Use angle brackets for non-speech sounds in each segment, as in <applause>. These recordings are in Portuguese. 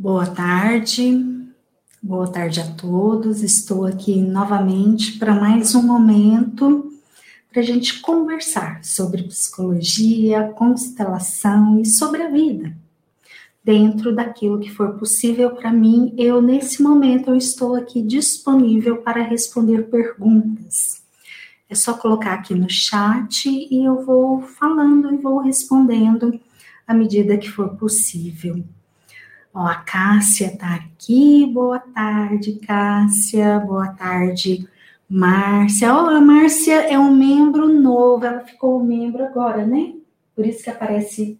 Boa tarde, boa tarde a todos. Estou aqui novamente para mais um momento para a gente conversar sobre psicologia, constelação e sobre a vida. Dentro daquilo que for possível para mim, eu nesse momento eu estou aqui disponível para responder perguntas. É só colocar aqui no chat e eu vou falando e vou respondendo à medida que for possível. Ó, a Cássia tá aqui. Boa tarde, Cássia. Boa tarde, Márcia. Ó, a Márcia é um membro novo. Ela ficou membro agora, né? Por isso que aparece.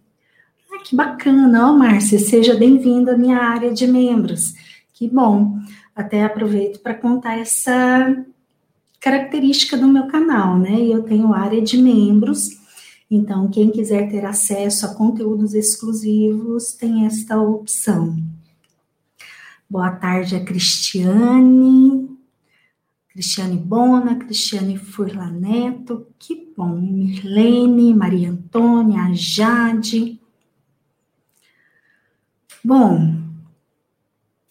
Ah, que bacana, ó, Márcia. Seja bem-vinda à minha área de membros. Que bom. Até aproveito para contar essa característica do meu canal, né? Eu tenho área de membros então, quem quiser ter acesso a conteúdos exclusivos tem esta opção. Boa tarde a Cristiane, Cristiane Bona, Cristiane Furlaneto, que bom, Mirlene, Maria Antônia, Jade. Bom,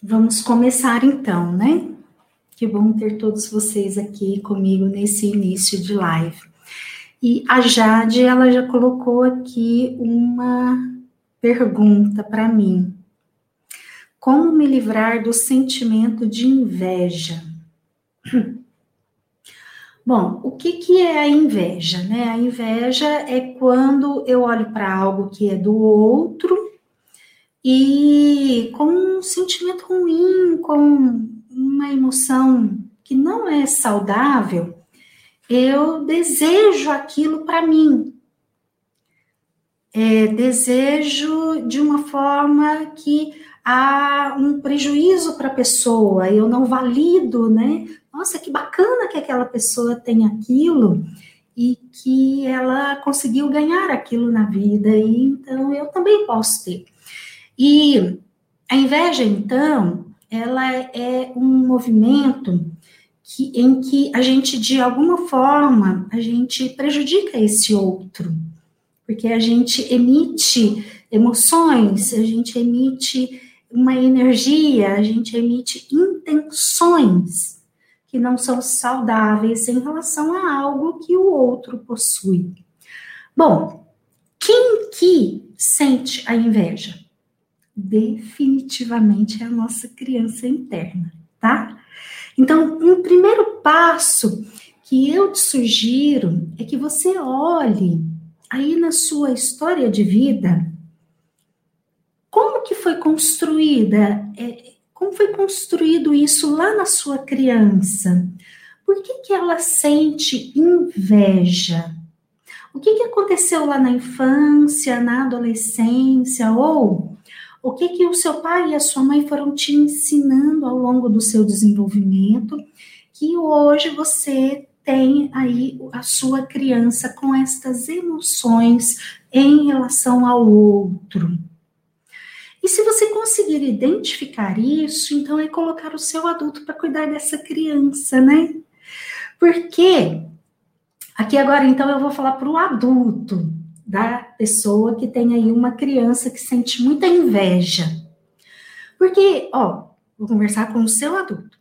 vamos começar então, né? Que bom ter todos vocês aqui comigo nesse início de live. E a Jade, ela já colocou aqui uma pergunta para mim. Como me livrar do sentimento de inveja? <clears throat> Bom, o que, que é a inveja? Né? A inveja é quando eu olho para algo que é do outro e com um sentimento ruim, com uma emoção que não é saudável, eu desejo aquilo para mim. É, desejo de uma forma que há um prejuízo para a pessoa, eu não valido, né? Nossa, que bacana que aquela pessoa tem aquilo e que ela conseguiu ganhar aquilo na vida, e então eu também posso ter. E a inveja, então, ela é um movimento que, em que a gente, de alguma forma, a gente prejudica esse outro, porque a gente emite emoções, a gente emite uma energia, a gente emite intenções que não são saudáveis em relação a algo que o outro possui. Bom, quem que sente a inveja? Definitivamente é a nossa criança interna, tá? Então, um primeiro passo que eu te sugiro é que você olhe aí na sua história de vida como que foi construída, é, como foi construído isso lá na sua criança. Por que, que ela sente inveja? O que, que aconteceu lá na infância, na adolescência, ou o que que o seu pai e a sua mãe foram te ensinando ao longo do seu desenvolvimento, que hoje você tem aí a sua criança com estas emoções em relação ao outro. E se você conseguir identificar isso, então é colocar o seu adulto para cuidar dessa criança, né? Porque aqui agora então eu vou falar para o adulto da pessoa que tem aí uma criança que sente muita inveja. Porque, ó, vou conversar com o seu adulto.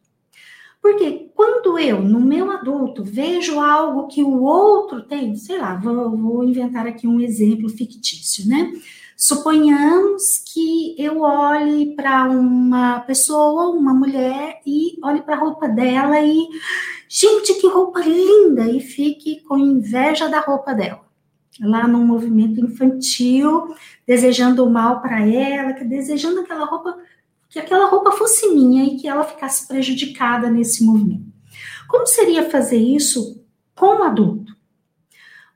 Porque quando eu, no meu adulto, vejo algo que o outro tem, sei lá, vou, vou inventar aqui um exemplo fictício, né? Suponhamos que eu olhe para uma pessoa, uma mulher, e olhe para a roupa dela e, gente, que roupa linda! E fique com inveja da roupa dela lá num movimento infantil, desejando o mal para ela, desejando aquela roupa, que aquela roupa fosse minha e que ela ficasse prejudicada nesse movimento. Como seria fazer isso com o adulto?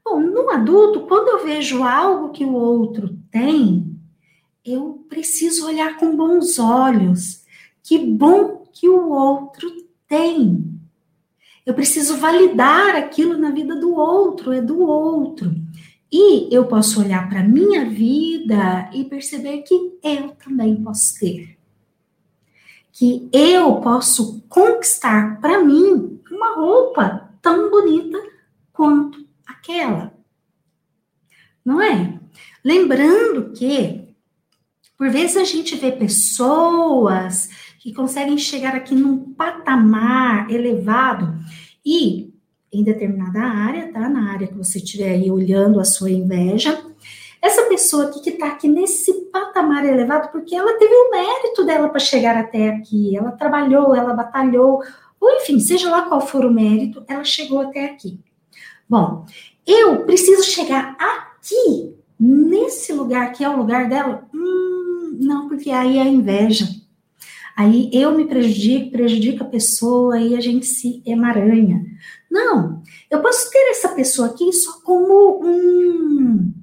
Bom, no adulto, quando eu vejo algo que o outro tem, eu preciso olhar com bons olhos. Que bom que o outro tem. Eu preciso validar aquilo na vida do outro, é do outro. E eu posso olhar para a minha vida e perceber que eu também posso ter. Que eu posso conquistar para mim uma roupa tão bonita quanto aquela. Não é? Lembrando que Por vezes a gente vê pessoas que conseguem chegar aqui num patamar elevado e em determinada área, tá? Na área que você estiver aí olhando a sua inveja, essa pessoa aqui que está aqui nesse patamar elevado, porque ela teve o mérito dela para chegar até aqui, ela trabalhou, ela batalhou, ou enfim, seja lá qual for o mérito, ela chegou até aqui. Bom, eu preciso chegar aqui, nesse lugar que é o lugar dela? Hum, não, porque aí é a inveja. Aí eu me prejudico, prejudico a pessoa e a gente se emaranha. Não, eu posso ter essa pessoa aqui só como um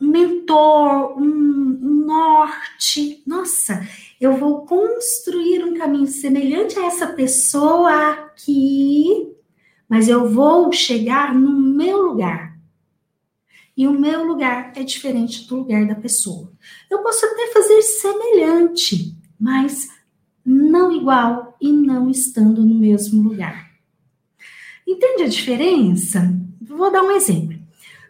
mentor, um norte. Nossa, eu vou construir um caminho semelhante a essa pessoa aqui, mas eu vou chegar no meu lugar. E o meu lugar é diferente do lugar da pessoa. Eu posso até fazer semelhante, mas não igual e não estando no mesmo lugar. Entende a diferença? Vou dar um exemplo.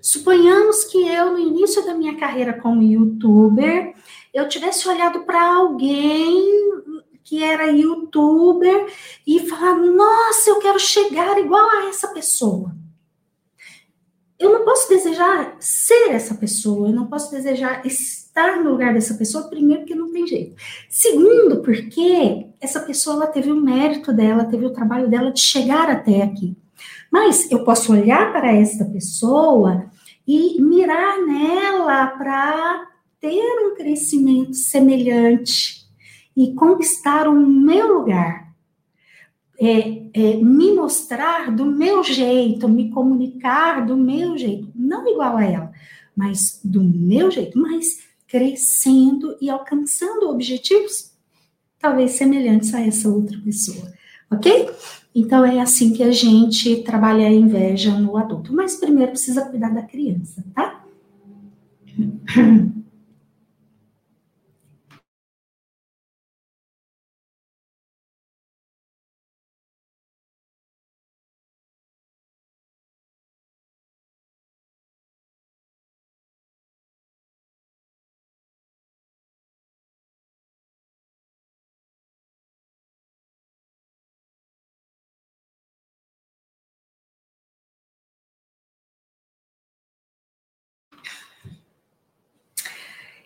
Suponhamos que eu, no início da minha carreira como youtuber, eu tivesse olhado para alguém que era youtuber e falar: nossa, eu quero chegar igual a essa pessoa. Eu não posso desejar ser essa pessoa, eu não posso desejar estar no lugar dessa pessoa, primeiro, porque não tem jeito. Segundo, porque essa pessoa ela teve o mérito dela, teve o trabalho dela de chegar até aqui. Mas eu posso olhar para esta pessoa e mirar nela para ter um crescimento semelhante e conquistar o meu lugar. É, é, me mostrar do meu jeito, me comunicar do meu jeito, não igual a ela, mas do meu jeito, mas crescendo e alcançando objetivos talvez semelhantes a essa outra pessoa, ok? Então é assim que a gente trabalha a inveja no adulto. Mas primeiro precisa cuidar da criança, tá?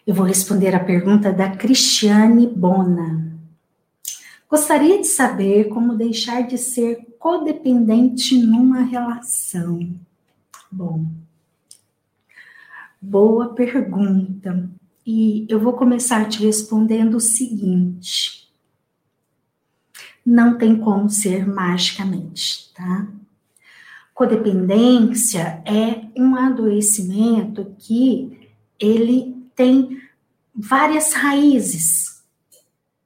Eu vou responder a pergunta da Cristiane Bona. Gostaria de saber como deixar de ser codependente numa relação. Bom, boa pergunta. E eu vou começar te respondendo o seguinte: não tem como ser magicamente, tá? Codependência é um adoecimento que ele tem várias raízes.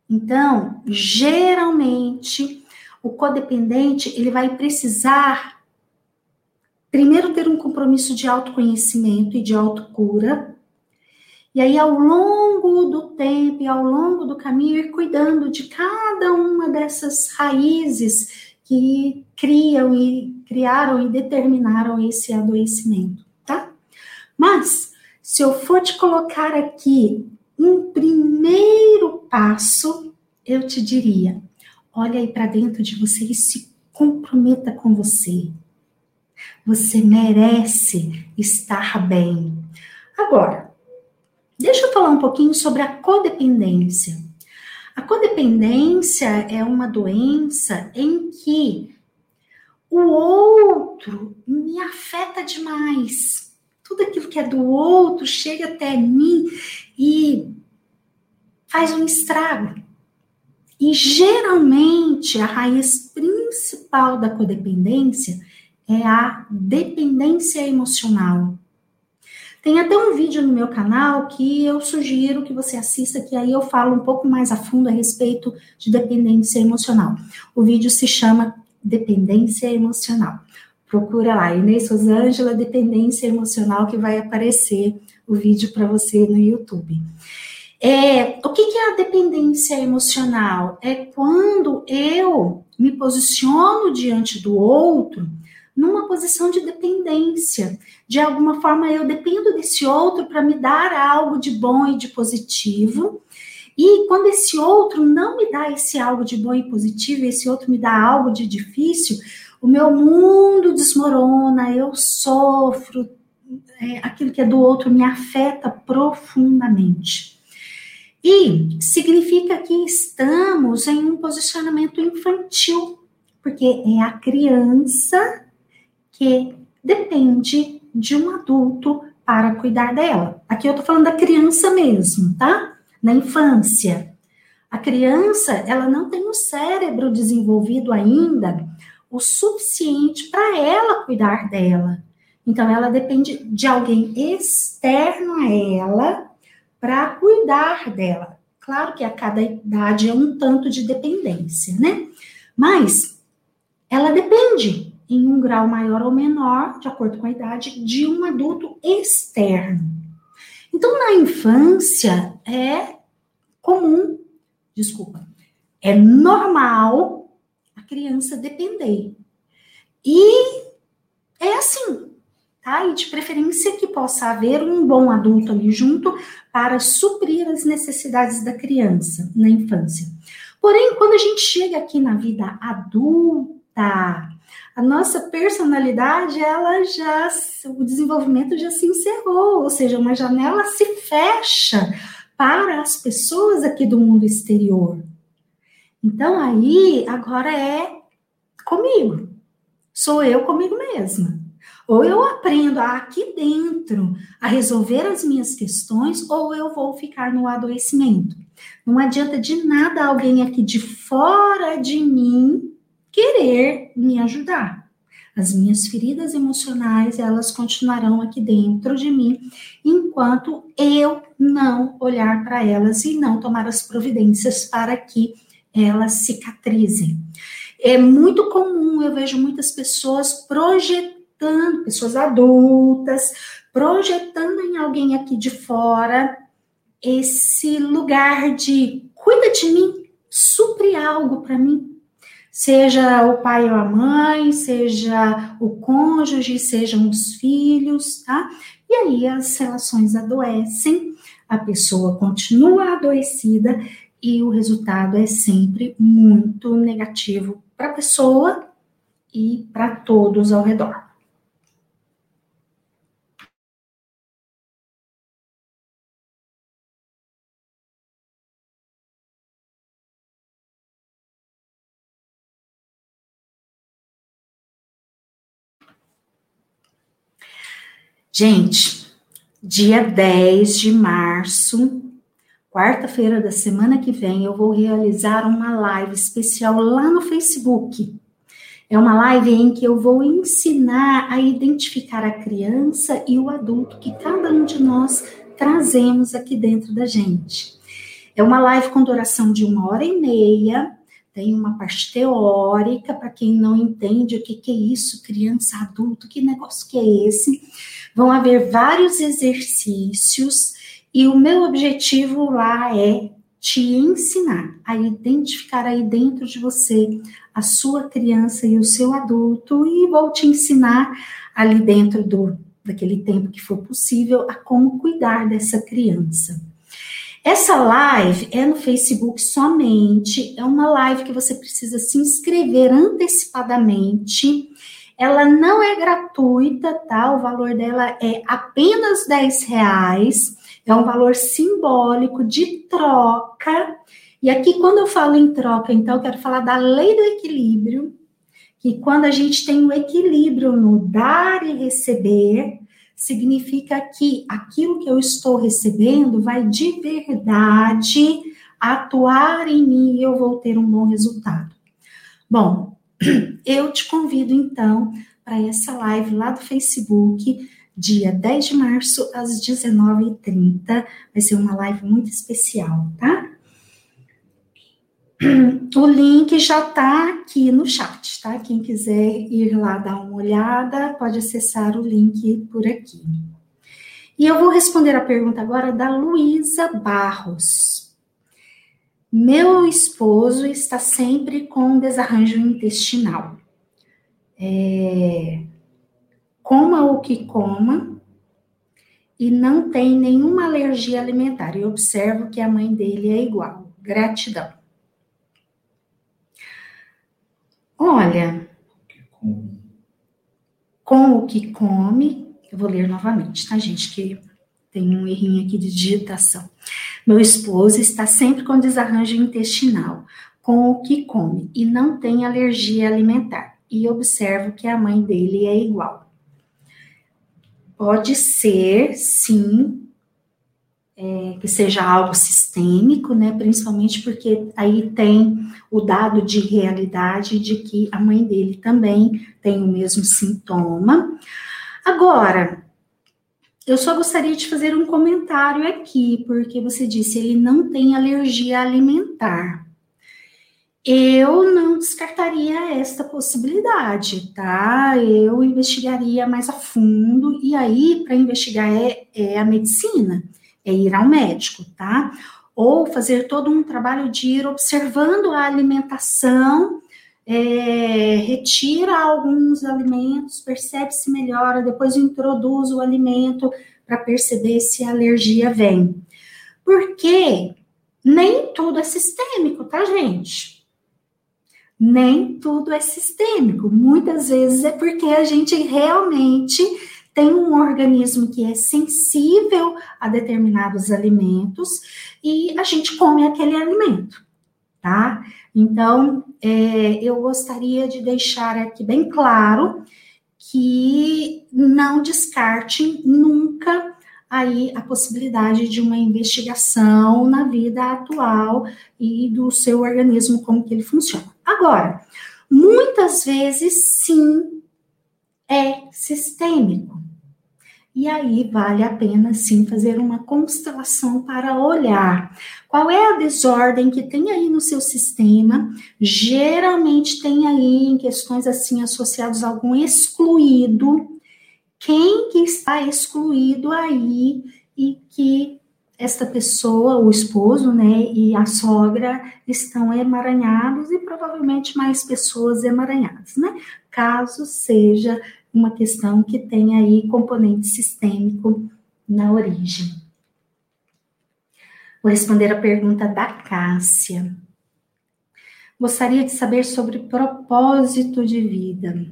Então, geralmente, o codependente ele vai precisar primeiro ter um compromisso de autoconhecimento e de autocura, e aí ao longo do tempo e ao longo do caminho ir cuidando de cada uma dessas raízes que criam e criaram e determinaram esse adoecimento, tá? Mas se eu for te colocar aqui um primeiro passo, eu te diria: olha aí para dentro de você e se comprometa com você. Você merece estar bem. Agora, deixa eu falar um pouquinho sobre a codependência. A codependência é uma doença em que o outro me afeta demais tudo aquilo que é do outro chega até mim e faz um estrago. E geralmente a raiz principal da codependência é a dependência emocional. Tem até um vídeo no meu canal que eu sugiro que você assista, que aí eu falo um pouco mais a fundo a respeito de dependência emocional. O vídeo se chama Dependência Emocional. Procura lá, Inês Rosângela, dependência emocional, que vai aparecer o vídeo para você no YouTube. É, o que, que é a dependência emocional? É quando eu me posiciono diante do outro numa posição de dependência. De alguma forma, eu dependo desse outro para me dar algo de bom e de positivo. E quando esse outro não me dá esse algo de bom e positivo, esse outro me dá algo de difícil, o meu mundo desmorona, eu sofro, é, aquilo que é do outro me afeta profundamente. E significa que estamos em um posicionamento infantil, porque é a criança que depende de um adulto para cuidar dela. Aqui eu tô falando da criança mesmo, tá? Na infância. A criança, ela não tem o cérebro desenvolvido ainda o suficiente para ela cuidar dela. Então, ela depende de alguém externo a ela para cuidar dela. Claro que a cada idade é um tanto de dependência, né? Mas ela depende, em um grau maior ou menor, de acordo com a idade, de um adulto externo. Então, na infância, é comum, desculpa, é normal criança depender. E é assim, tá? E de preferência que possa haver um bom adulto ali junto para suprir as necessidades da criança na infância. Porém, quando a gente chega aqui na vida adulta, a nossa personalidade, ela já, o desenvolvimento já se encerrou, ou seja, uma janela se fecha para as pessoas aqui do mundo exterior. Então aí, agora é comigo. Sou eu comigo mesma. Ou eu aprendo aqui dentro a resolver as minhas questões, ou eu vou ficar no adoecimento. Não adianta de nada alguém aqui de fora de mim querer me ajudar. As minhas feridas emocionais, elas continuarão aqui dentro de mim, enquanto eu não olhar para elas e não tomar as providências para que elas cicatrizem. É muito comum, eu vejo muitas pessoas projetando pessoas adultas, projetando em alguém aqui de fora esse lugar de cuida de mim, supre algo para mim. Seja o pai ou a mãe, seja o cônjuge, sejam os filhos, tá? E aí as relações adoecem, a pessoa continua adoecida e o resultado é sempre muito negativo para a pessoa e para todos ao redor. Gente, dia 10 de março, quarta-feira da semana que vem, eu vou realizar uma live especial lá no Facebook. É uma live em que eu vou ensinar a identificar a criança e o adulto que cada um de nós trazemos aqui dentro da gente. É uma live com duração de uma hora e meia, tem uma parte teórica, para quem não entende o que, que é isso, criança, adulto, que negócio que é esse. Vão haver vários exercícios e o meu objetivo lá é te ensinar a identificar aí dentro de você a sua criança e o seu adulto e vou te ensinar ali dentro do daquele tempo que for possível a como cuidar dessa criança. Essa live é no Facebook somente, é uma live que você precisa se inscrever antecipadamente ela não é gratuita, tá? O valor dela é apenas 10 reais. É um valor simbólico de troca. E aqui, quando eu falo em troca, então, eu quero falar da lei do equilíbrio, que quando a gente tem um equilíbrio no dar e receber, significa que aquilo que eu estou recebendo vai de verdade atuar em mim e eu vou ter um bom resultado. Bom, <clears throat> eu te convido então para essa live lá do Facebook, dia 10 de março, às 19h30. Vai ser uma live muito especial, tá? <clears throat> O link já está aqui no chat, tá? Quem quiser ir lá dar uma olhada, pode acessar o link por aqui. E eu vou responder a pergunta agora da Luísa Barros. Meu esposo está sempre com desarranjo intestinal. é, coma o que coma e não tem nenhuma alergia alimentar. E observo que a mãe dele é igual. Gratidão. Olha, com o que come, eu vou ler novamente, tá, gente? Que tem um errinho aqui de digitação. Meu esposo está sempre com desarranjo intestinal, com o que come, e não tem alergia alimentar. E observo que a mãe dele é igual. Pode ser, sim, é, que seja algo sistêmico, né? Principalmente porque aí tem o dado de realidade de que a mãe dele também tem o mesmo sintoma. Agora, eu só gostaria de fazer um comentário aqui, porque você disse ele não tem alergia alimentar. Eu não descartaria esta possibilidade, tá? Eu investigaria mais a fundo, e aí, para investigar, é, é a medicina é ir ao médico, tá? Ou fazer todo um trabalho de ir observando a alimentação, é, retira alguns alimentos, percebe se melhora, depois introduz o alimento para perceber se a alergia vem. Porque nem tudo é sistêmico, tá, gente? Nem tudo é sistêmico. Muitas vezes é porque a gente realmente tem um organismo que é sensível a determinados alimentos e a gente come aquele alimento, tá? Então, é, eu gostaria de deixar aqui bem claro que não descarte nunca aí a possibilidade de uma investigação na vida atual e do seu organismo, como que ele funciona. Agora, muitas vezes sim é sistêmico. E aí vale a pena sim fazer uma constelação para olhar qual é a desordem que tem aí no seu sistema. Geralmente tem aí em questões assim associadas a algum excluído. Quem que está excluído aí e que esta pessoa, o esposo, né, e a sogra estão emaranhados e provavelmente mais pessoas emaranhadas, né? Caso seja uma questão que tem aí componente sistêmico na origem. Vou responder a pergunta da Cássia. Gostaria de saber sobre propósito de vida.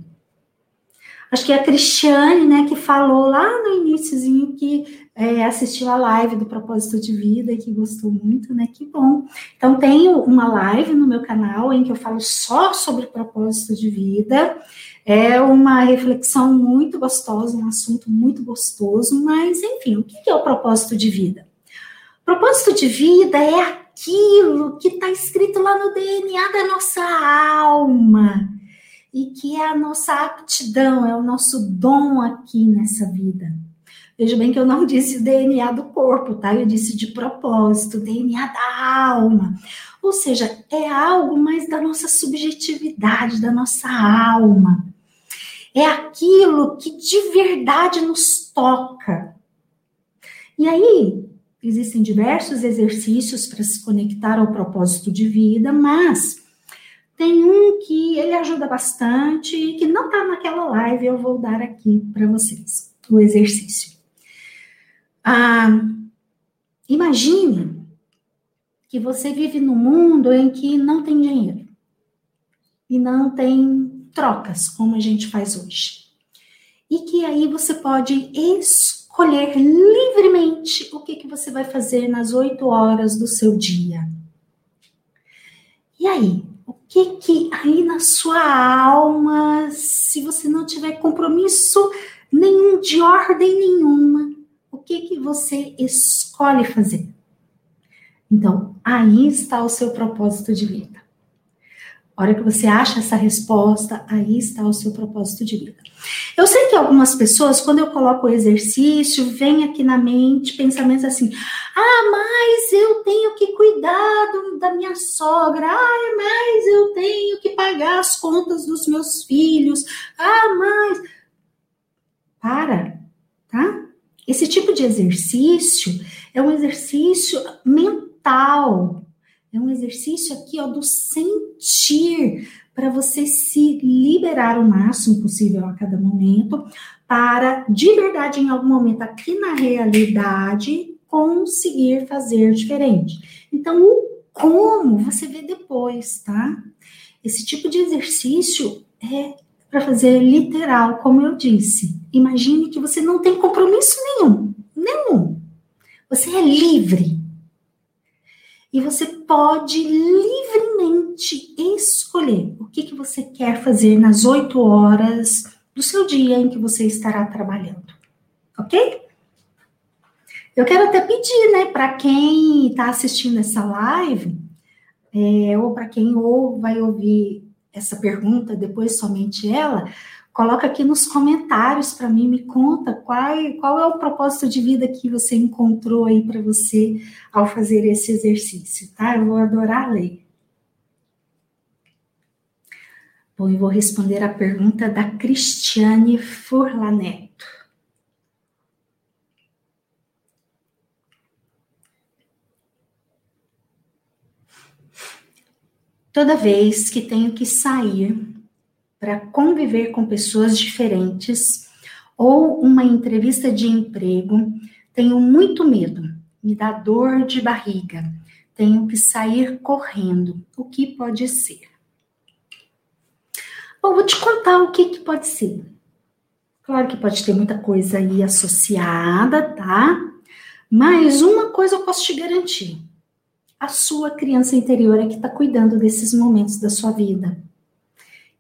Acho que é a Cristiane, né, que falou lá no iníciozinho que é, assistiu a live do propósito de vida e que gostou muito, né? Que bom. Então, tenho uma live no meu canal em que eu falo só sobre propósito de vida. É uma reflexão muito gostosa, um assunto muito gostoso, mas enfim, o que é o propósito de vida? Propósito de vida é aquilo que está escrito lá no DNA da nossa alma e que é a nossa aptidão, é o nosso dom aqui nessa vida. Veja bem que eu não <laughs> disse DNA do corpo, tá? Eu disse de propósito, DNA da alma. Ou seja, é algo mais da nossa subjetividade, da nossa alma é aquilo que de verdade nos toca. E aí, existem diversos exercícios para se conectar ao propósito de vida, mas tem um que ele ajuda bastante e que não está naquela live, eu vou dar aqui para vocês, o exercício. Ah, imagine que você vive num mundo em que não tem dinheiro e não tem trocas, como a gente faz hoje. E que aí você pode escolher livremente o que, que você vai fazer nas oito horas do seu dia. E aí, que que aí na sua alma, se você não tiver compromisso nenhum de ordem nenhuma, o que que você escolhe fazer? Então, aí está o seu propósito de vida. A hora que você acha essa resposta, aí está o seu propósito de vida. Eu sei que algumas pessoas, quando eu coloco o exercício, vem aqui na mente pensamentos assim: ah, mas eu tenho que cuidar da minha sogra, ah, mas eu tenho que pagar as contas dos meus filhos, ah, mas. Para, tá? Esse tipo de exercício é um exercício mental É um exercício aqui, ó, do sentir, para você se liberar o máximo possível a cada momento, para de verdade, em algum momento, aqui na realidade, conseguir fazer diferente. Então, o como você vê depois, tá? Esse tipo de exercício é para fazer literal, como eu disse. Imagine que você não tem compromisso nenhum, nenhum. Você é livre. E você pode livremente escolher o que, que você quer fazer nas oito horas do seu dia em que você estará trabalhando. Ok? Eu quero até pedir, né, para quem está assistindo essa live, é, ou para quem ou vai ouvir essa pergunta, depois somente ela, coloca aqui nos comentários para mim, me conta qual, qual é o propósito de vida que você encontrou aí para você ao fazer esse exercício, tá? Eu vou adorar ler. Bom, eu vou responder a pergunta da Cristiane Furlaneto. Toda vez que tenho que sair para conviver com pessoas diferentes ou uma entrevista de emprego, tenho muito medo, me dá dor de barriga, tenho que sair correndo. O que pode ser? Bom, vou te contar o que, que pode ser. Claro que pode ter muita coisa aí associada, tá? Mas uma coisa eu posso te garantir: a sua criança interior é que está cuidando desses momentos da sua vida.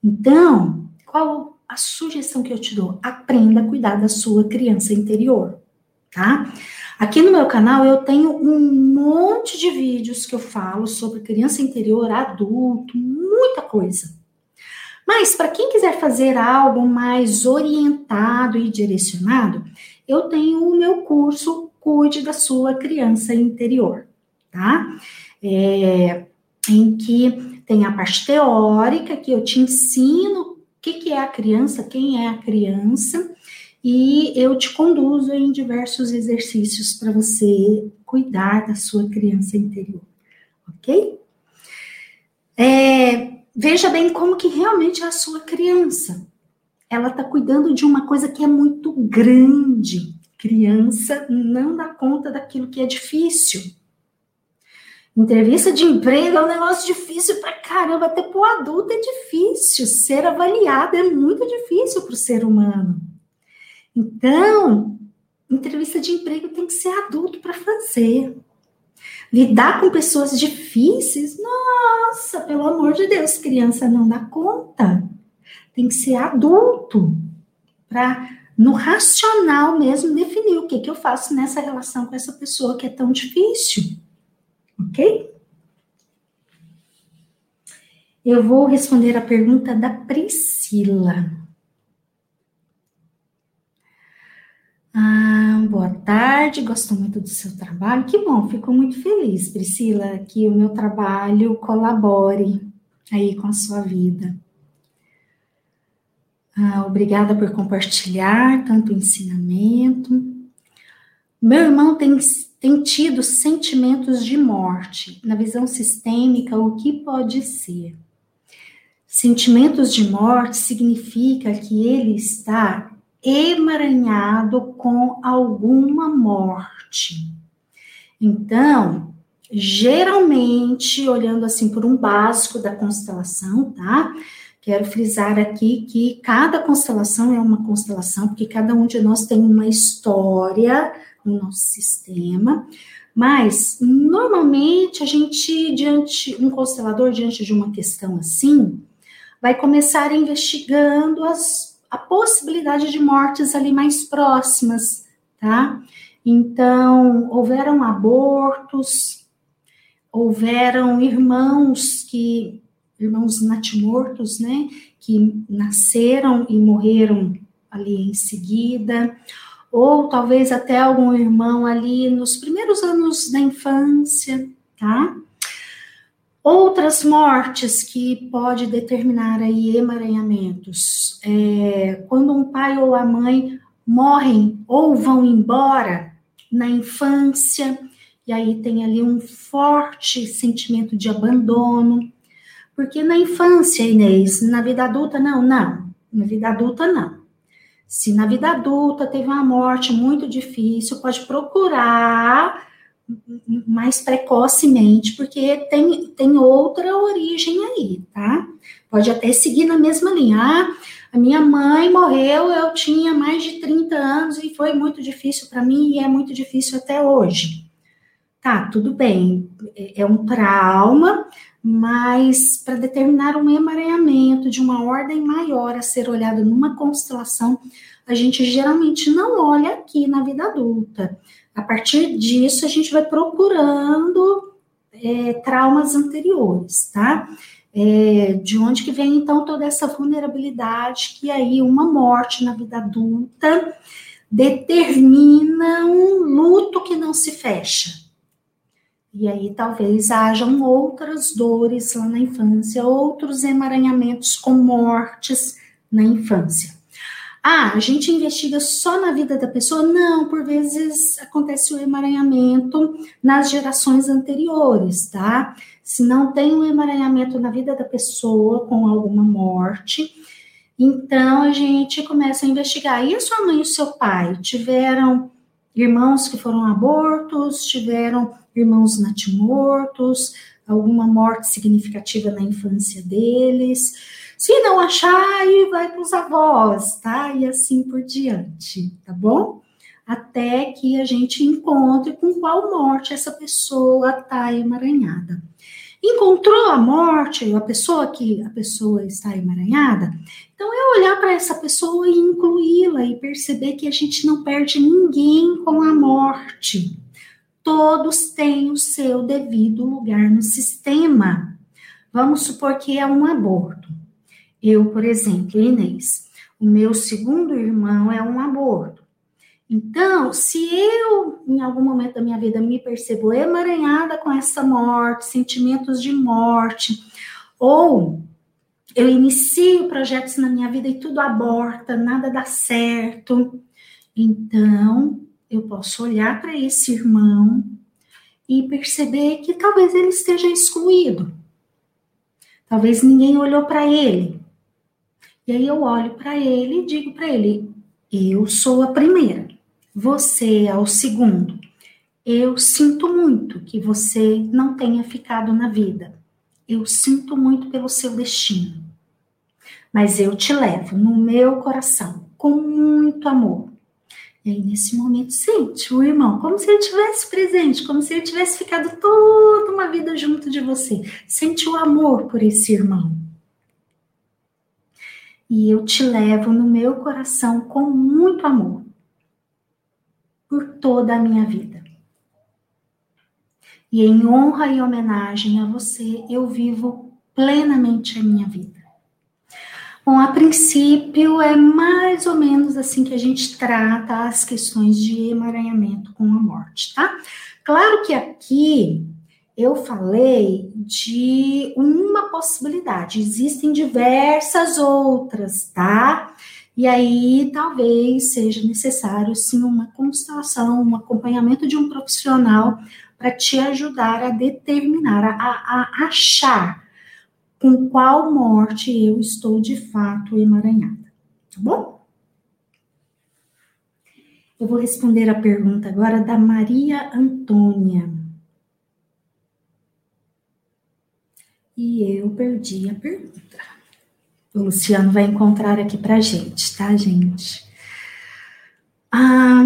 Então, qual a sugestão que eu te dou? Aprenda a cuidar da sua criança interior, tá? Aqui no meu canal eu tenho um monte de vídeos que eu falo sobre criança interior, adulto, muita coisa. Mas para quem quiser fazer algo mais orientado e direcionado, eu tenho o meu curso Cuide da sua criança interior tá? É, em que tem a parte teórica, que eu te ensino o que, que é a criança, quem é a criança, e eu te conduzo em diversos exercícios para você cuidar da sua criança interior, ok? É, veja bem como que realmente é a sua criança. Ela está cuidando de uma coisa que é muito grande. Criança não dá conta daquilo que é difícil. Entrevista de emprego é um negócio difícil pra caramba, até pro adulto é difícil. Ser avaliado é muito difícil para o ser humano. Então, entrevista de emprego tem que ser adulto para fazer. Lidar com pessoas difíceis, nossa, pelo amor de Deus, criança não dá conta. Tem que ser adulto para no racional mesmo definir o que, que eu faço nessa relação com essa pessoa que é tão difícil. Ok? Eu vou responder a pergunta da Priscila. Ah, boa tarde, gosto muito do seu trabalho. Que bom, fico muito feliz, Priscila, que o meu trabalho colabore aí com a sua vida. Ah, obrigada por compartilhar tanto ensinamento. Meu irmão tem tem tido sentimentos de morte. Na visão sistêmica, o que pode ser? Sentimentos de morte significa que ele está emaranhado com alguma morte. Então, geralmente, olhando assim por um básico da constelação, tá? Quero frisar aqui que cada constelação é uma constelação, porque cada um de nós tem uma história no nosso sistema, mas normalmente a gente, diante, um constelador, diante de uma questão assim, vai começar investigando as, a possibilidade de mortes ali mais próximas, tá? Então, houveram abortos, houveram irmãos que, irmãos natimortos, né, que nasceram e morreram ali em seguida, ou talvez até algum irmão ali nos primeiros anos da infância, tá? Outras mortes que pode determinar aí emaranhamentos, é, quando um pai ou a mãe morrem ou vão embora na infância e aí tem ali um forte sentimento de abandono. Porque na infância, Inês, na vida adulta, não, não. Na vida adulta, não. Se na vida adulta teve uma morte muito difícil, pode procurar mais precocemente, porque tem, tem outra origem aí, tá? Pode até seguir na mesma linha. Ah, a minha mãe morreu, eu tinha mais de 30 anos e foi muito difícil para mim e é muito difícil até hoje. Tá, tudo bem, é, é um trauma, mas para determinar um emaranhamento de uma ordem maior a ser olhado numa constelação, a gente geralmente não olha aqui na vida adulta. A partir disso, a gente vai procurando é, traumas anteriores, tá? É, de onde que vem então toda essa vulnerabilidade que aí uma morte na vida adulta determina um luto que não se fecha. E aí talvez hajam outras dores lá na infância, outros emaranhamentos com mortes na infância. Ah, a gente investiga só na vida da pessoa? Não, por vezes acontece o emaranhamento nas gerações anteriores, tá? Se não tem um emaranhamento na vida da pessoa com alguma morte, então a gente começa a investigar. E a sua mãe e o seu pai tiveram irmãos que foram abortos, tiveram irmãos natimortos, alguma morte significativa na infância deles. Se não achar, aí vai para os avós, tá? E assim por diante, tá bom? Até que a gente encontre com qual morte essa pessoa está emaranhada. Encontrou a morte, a pessoa que a pessoa está emaranhada, então é olhar para essa pessoa e incluí-la e perceber que a gente não perde ninguém com a morte todos têm o seu devido lugar no sistema. Vamos supor que é um aborto. Eu, por exemplo, Inês, o meu segundo irmão é um aborto. Então, se eu, em algum momento da minha vida, me percebo emaranhada com essa morte, sentimentos de morte, ou eu inicio projetos na minha vida e tudo aborta, nada dá certo, então eu posso olhar para esse irmão e perceber que talvez ele esteja excluído. Talvez ninguém olhou para ele. E aí eu olho para ele e digo para ele: eu sou a primeira, você é o segundo. Eu sinto muito que você não tenha ficado na vida. Eu sinto muito pelo seu destino. Mas eu te levo no meu coração com muito amor e aí, nesse momento, sente o irmão, como se ele tivesse presente, como se ele tivesse ficado toda uma vida junto de você. Sente o amor por esse irmão. E eu te levo no meu coração com muito amor por toda a minha vida. E em honra e homenagem a você, eu vivo plenamente a minha vida. Bom, a princípio é mais ou menos assim que a gente trata as questões de emaranhamento com a morte, tá? Claro que aqui eu falei de uma possibilidade, existem diversas outras, tá? E aí talvez seja necessário sim uma constelação, um acompanhamento de um profissional para te ajudar a determinar, a, a achar com qual morte eu estou de fato emaranhada, tá bom? Eu vou responder a pergunta agora da Maria Antônia. E eu perdi a pergunta. O Luciano vai encontrar aqui pra gente, tá, gente? Ah,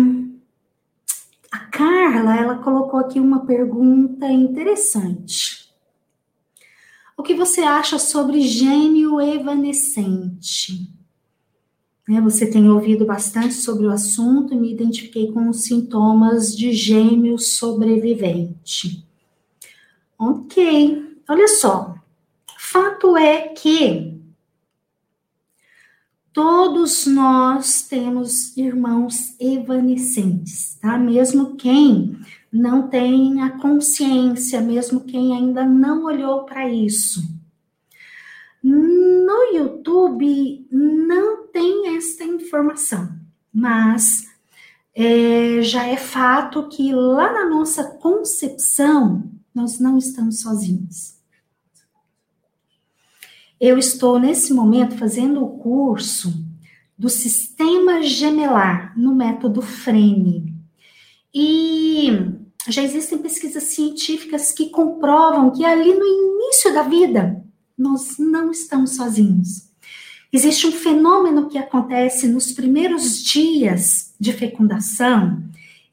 a Carla, ela colocou aqui uma pergunta interessante. O que você acha sobre gênio evanescente? Né, você tem ouvido bastante sobre o assunto e me identifiquei com os sintomas de gêmeo sobrevivente. Ok, olha só. Fato é que todos nós temos irmãos evanescentes, tá? Mesmo quem não tem a consciência, mesmo quem ainda não olhou para isso. No YouTube não tem esta informação, mas é, já é fato que lá na nossa concepção, nós não estamos sozinhos. Eu estou, nesse momento, fazendo o curso do sistema gemelar no método Frene. E já existem pesquisas científicas que comprovam que ali no início da vida, nós não estamos sozinhos. Existe um fenômeno que acontece nos primeiros dias de fecundação,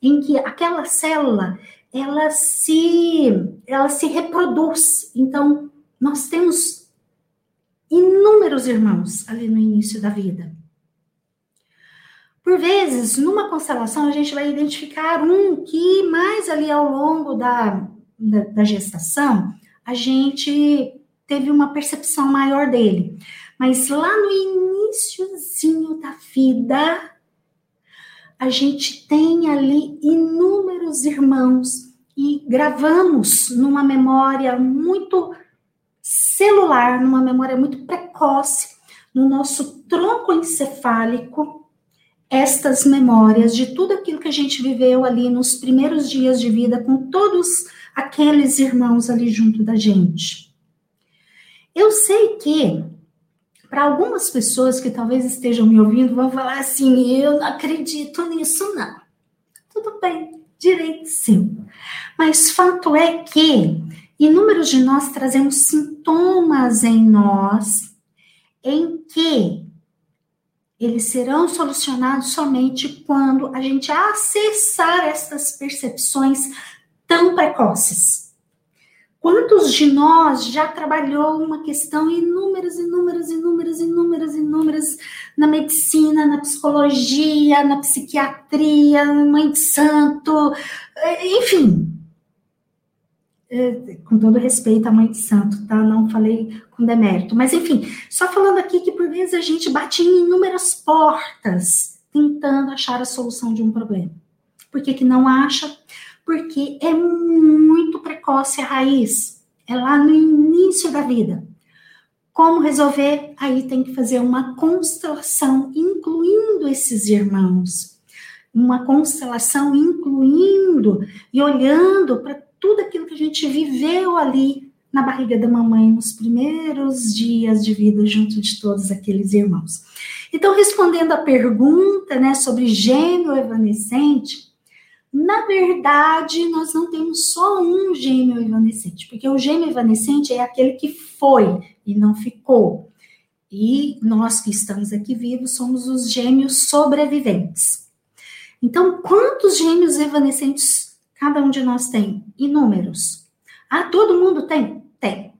em que aquela célula ela se ela se reproduz. Então, nós temos inúmeros irmãos ali no início da vida. Por vezes, numa constelação, a gente vai identificar um que mais ali ao longo da, da, da gestação, a gente teve uma percepção maior dele. Mas lá no iníciozinho da vida, a gente tem ali inúmeros irmãos e gravamos numa memória muito celular, numa memória muito precoce, no nosso tronco encefálico, estas memórias de tudo aquilo que a gente viveu ali nos primeiros dias de vida com todos aqueles irmãos ali junto da gente. Eu sei que para algumas pessoas que talvez estejam me ouvindo, vão falar assim: eu não acredito nisso, não. Tudo bem, direito sim. Mas fato é que inúmeros de nós trazemos sintomas em nós em que eles serão solucionados somente quando a gente acessar essas percepções tão precoces. Quantos de nós já trabalhou uma questão inúmeras, inúmeras, inúmeras, inúmeras, inúmeras na medicina, na psicologia, na psiquiatria, mãe de santo, enfim. É, com todo respeito à mãe de santo, tá? Não falei com demérito, mas enfim, só falando aqui que por vezes a gente bate em inúmeras portas tentando achar a solução de um problema. Por que, que não acha? porque é muito precoce a raiz, é lá no início da vida. Como resolver? Aí tem que fazer uma constelação, incluindo esses irmãos. Uma constelação incluindo e olhando para tudo aquilo que a gente viveu ali na barriga da mamãe nos primeiros dias de vida junto de todos aqueles irmãos. Então, respondendo a pergunta, né, sobre gêmeo evanescente, na verdade, nós não temos só um gêmeo evanescente, porque o gêmeo evanescente é aquele que foi e não ficou. E nós que estamos aqui vivos somos os gêmeos sobreviventes. Então, quantos gêmeos evanescentes cada um de nós tem? Inúmeros. Ah, todo mundo tem? Tem.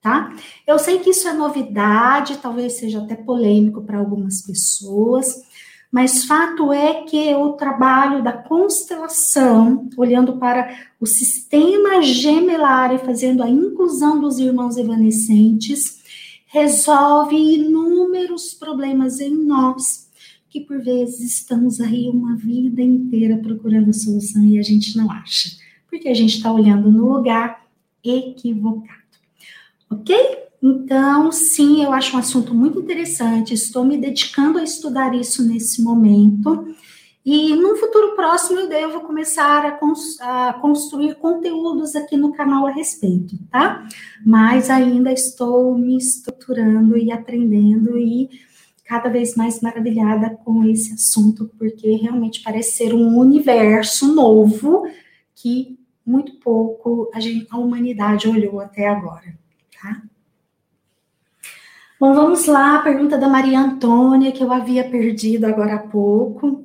Tá? Eu sei que isso é novidade, talvez seja até polêmico para algumas pessoas, mas fato é que o trabalho da constelação, olhando para o sistema gemelar e fazendo a inclusão dos irmãos evanescentes, resolve inúmeros problemas em nós, que por vezes estamos aí uma vida inteira procurando solução e a gente não acha, porque a gente está olhando no lugar equivocado. Ok? Então, sim, eu acho um assunto muito interessante. Estou me dedicando a estudar isso nesse momento. E no futuro próximo eu devo começar a, cons a, construir conteúdos aqui no canal a respeito, tá? Mas ainda estou me estruturando e aprendendo e cada vez mais maravilhada com esse assunto, porque realmente parece ser um universo novo que muito pouco a, gente, a humanidade olhou até agora, tá? Bom, vamos lá, a pergunta da Maria Antônia, que eu havia perdido agora há pouco.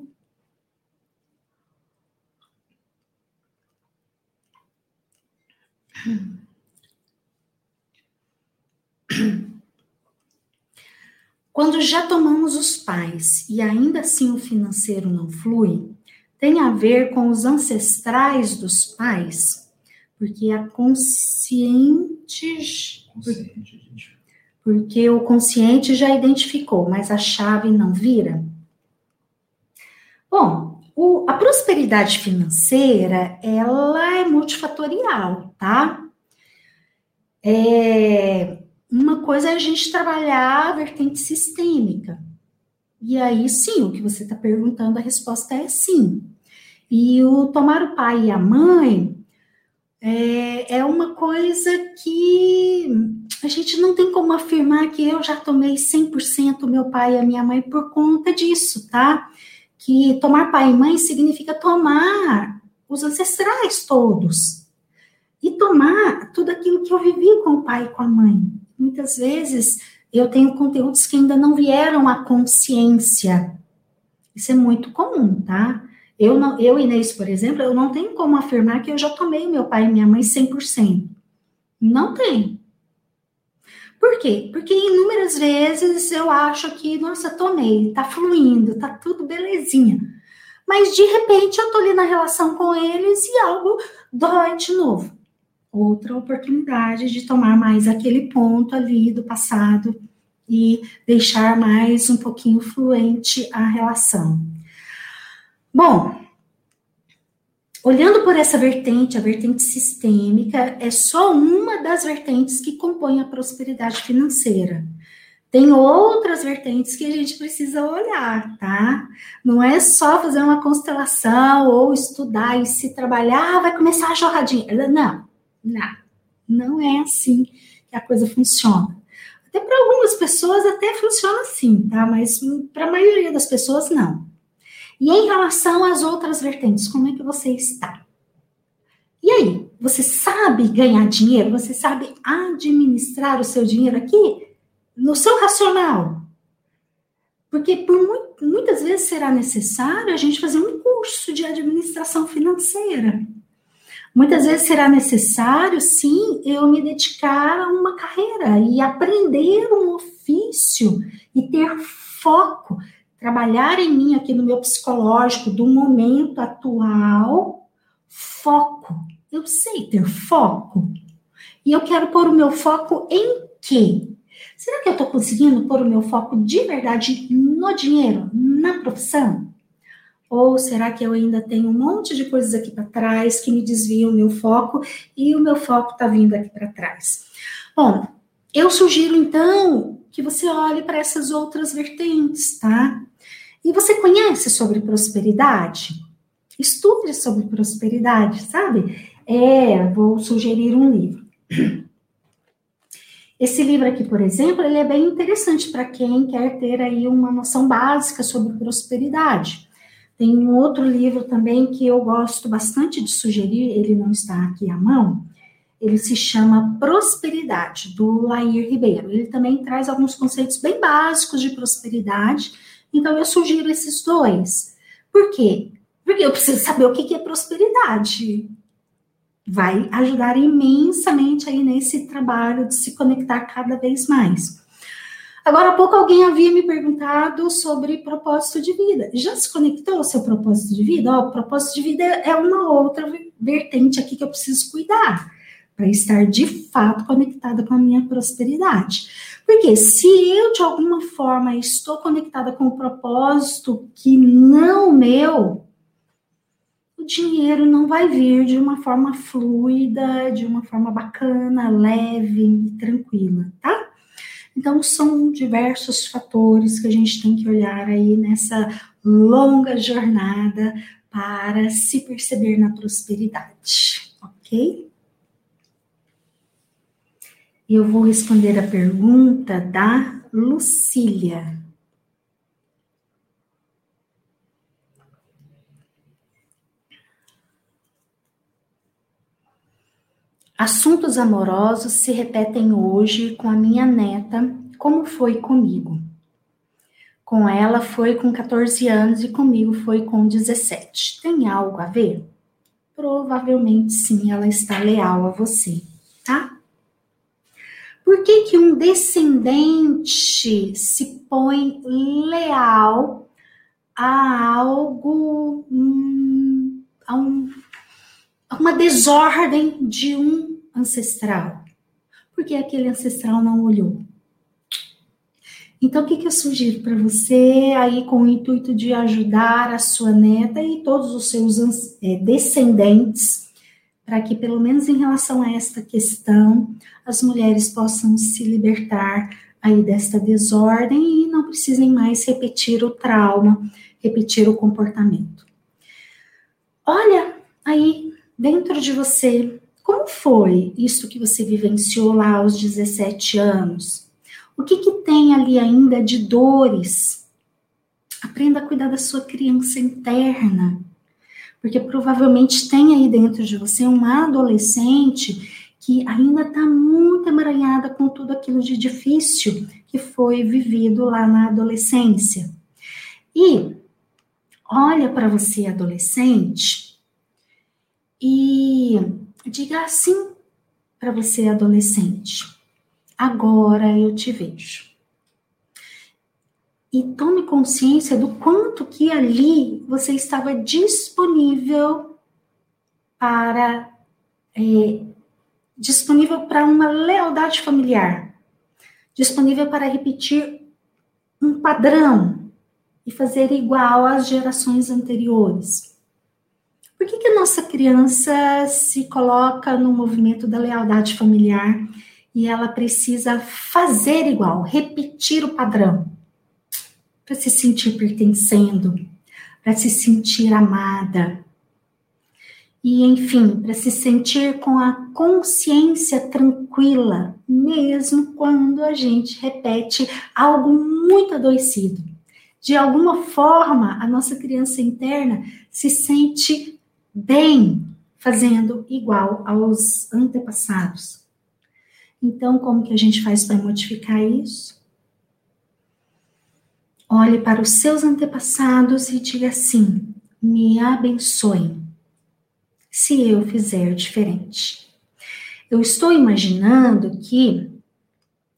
<clears throat> Quando já tomamos os pais e ainda assim o financeiro não flui, tem a ver com os ancestrais dos pais, porque a consciente. consciente porque o consciente já identificou, mas a chave não vira? Bom, o, a prosperidade financeira, ela é multifatorial, tá? É, uma coisa é a gente trabalhar a vertente sistêmica. E aí, sim, o que você está perguntando, a resposta é sim. E o tomar o pai e a mãe é, é uma coisa que a gente não tem como afirmar que eu já tomei 100% meu pai e a minha mãe por conta disso, tá? Que tomar pai e mãe significa tomar os ancestrais todos. E tomar tudo aquilo que eu vivi com o pai e com a mãe. Muitas vezes eu tenho conteúdos que ainda não vieram à consciência. Isso é muito comum, tá? Eu, não, eu, Inês, por exemplo, eu não tenho como afirmar que eu já tomei meu pai e minha mãe 100%. Não tem. Por quê? Porque inúmeras vezes eu acho que, nossa, tomei, tá fluindo, tá tudo belezinha. Mas de repente eu tô ali na relação com eles e algo dói de novo outra oportunidade de tomar mais aquele ponto ali do passado e deixar mais um pouquinho fluente a relação. Bom, olhando por essa vertente, a vertente sistêmica é só uma das vertentes que compõem a prosperidade financeira. Tem outras vertentes que a gente precisa olhar, tá? Não é só fazer uma constelação ou estudar e se trabalhar, ah, vai começar a jorradinha. Não, não, não é assim que a coisa funciona. Até para algumas pessoas até funciona assim, tá? Mas para a maioria das pessoas não. E em relação às outras vertentes, como é que você está? E aí, você sabe ganhar dinheiro? Você sabe administrar o seu dinheiro aqui no seu racional? Porque por muitas vezes será necessário a gente fazer um curso de administração financeira. Muitas vezes será necessário, sim, eu me dedicar a uma carreira e aprender um ofício e ter foco, trabalhar em mim aqui no meu psicológico do momento atual, foco. Eu sei ter foco. E eu quero pôr o meu foco em quê? Será que eu estou conseguindo pôr o meu foco de verdade no dinheiro, na profissão? Ou será que eu ainda tenho um monte de coisas aqui para trás que me desviam o meu foco e o meu foco está vindo aqui para trás? Bom, eu sugiro então que você olhe para essas outras vertentes, tá? E você conhece sobre prosperidade? Estude sobre prosperidade, sabe? É, vou sugerir um livro. <clears throat> Esse livro aqui, por exemplo, ele é bem interessante para quem quer ter aí uma noção básica sobre prosperidade. Tem um outro livro também que eu gosto bastante de sugerir, ele não está aqui à mão, ele se chama Prosperidade, do Lair Ribeiro. Ele também traz alguns conceitos bem básicos de prosperidade, então eu sugiro esses dois. Por quê? Porque eu preciso saber o que é prosperidade. Vai ajudar imensamente aí nesse trabalho de se conectar cada vez mais. Agora há pouco alguém havia me perguntado sobre propósito de vida. Já se conectou ao seu propósito de vida? Ó, o propósito de vida é uma outra vertente aqui que eu preciso cuidar para estar de fato conectada com a minha prosperidade. Porque se eu de alguma forma estou conectada com o propósito que não meu, o dinheiro não vai vir de uma forma fluida, de uma forma bacana, leve e tranquila, tá? Então, são diversos fatores que a gente tem que olhar aí nessa longa jornada para se perceber na prosperidade, ok? Eu vou responder a pergunta da Lucília. Assuntos amorosos se repetem hoje com a minha neta, como foi comigo. Com ela foi com 14 anos e comigo foi com 17. Tem algo a ver? Provavelmente sim, ela está leal a você, tá? Por que, que um descendente se põe leal a algo, hum, a, um, a uma desordem de um ancestral. Porque aquele ancestral não olhou. Então, o que, que eu sugiro para você aí com o intuito de ajudar a sua neta e todos os seus é, descendentes, para que, pelo menos em relação a esta questão, as mulheres possam se libertar aí desta desordem e não precisem mais repetir o trauma, repetir o comportamento. olha aí dentro de você, como foi isso que você vivenciou lá aos 17 anos? O que, que tem ali ainda de dores? Aprenda a cuidar da sua criança interna, porque provavelmente tem aí dentro de você uma adolescente que ainda está muito emaranhada com tudo aquilo de difícil que foi vivido lá na adolescência. E olha para você, adolescente, diga assim para você, adolescente: agora eu te vejo. E tome consciência do quanto que ali você estava disponível para é, disponível para uma lealdade familiar, disponível para repetir um padrão e fazer igual às gerações anteriores. Por que, que a nossa criança se coloca no movimento da lealdade familiar e ela precisa fazer igual, repetir o padrão? Para se sentir pertencendo, para se sentir amada. E, enfim, para se sentir com a consciência tranquila, mesmo quando a gente repete algo muito adoecido. De alguma forma, a nossa criança interna se sente bem fazendo igual aos antepassados. Então, como que a gente faz para modificar isso? Olhe para os seus antepassados e diga assim: me abençoe se eu fizer diferente. Eu estou imaginando que,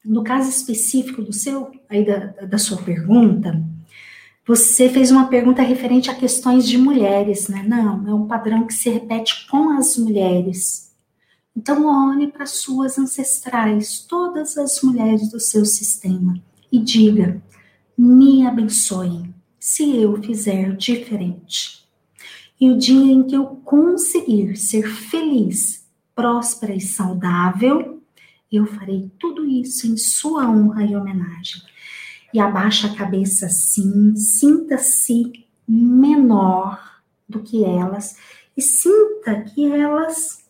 no caso específico do seu, aí da, da sua pergunta, você fez uma pergunta referente a questões de mulheres, né? Não, é um padrão que se repete com as mulheres. Então, olhe para suas ancestrais, todas as mulheres do seu sistema, e diga: me abençoe se eu fizer diferente. E o dia em que eu conseguir ser feliz, próspera e saudável, eu farei tudo isso em sua honra e homenagem e abaixa a cabeça assim, sinta-se menor do que elas e sinta que elas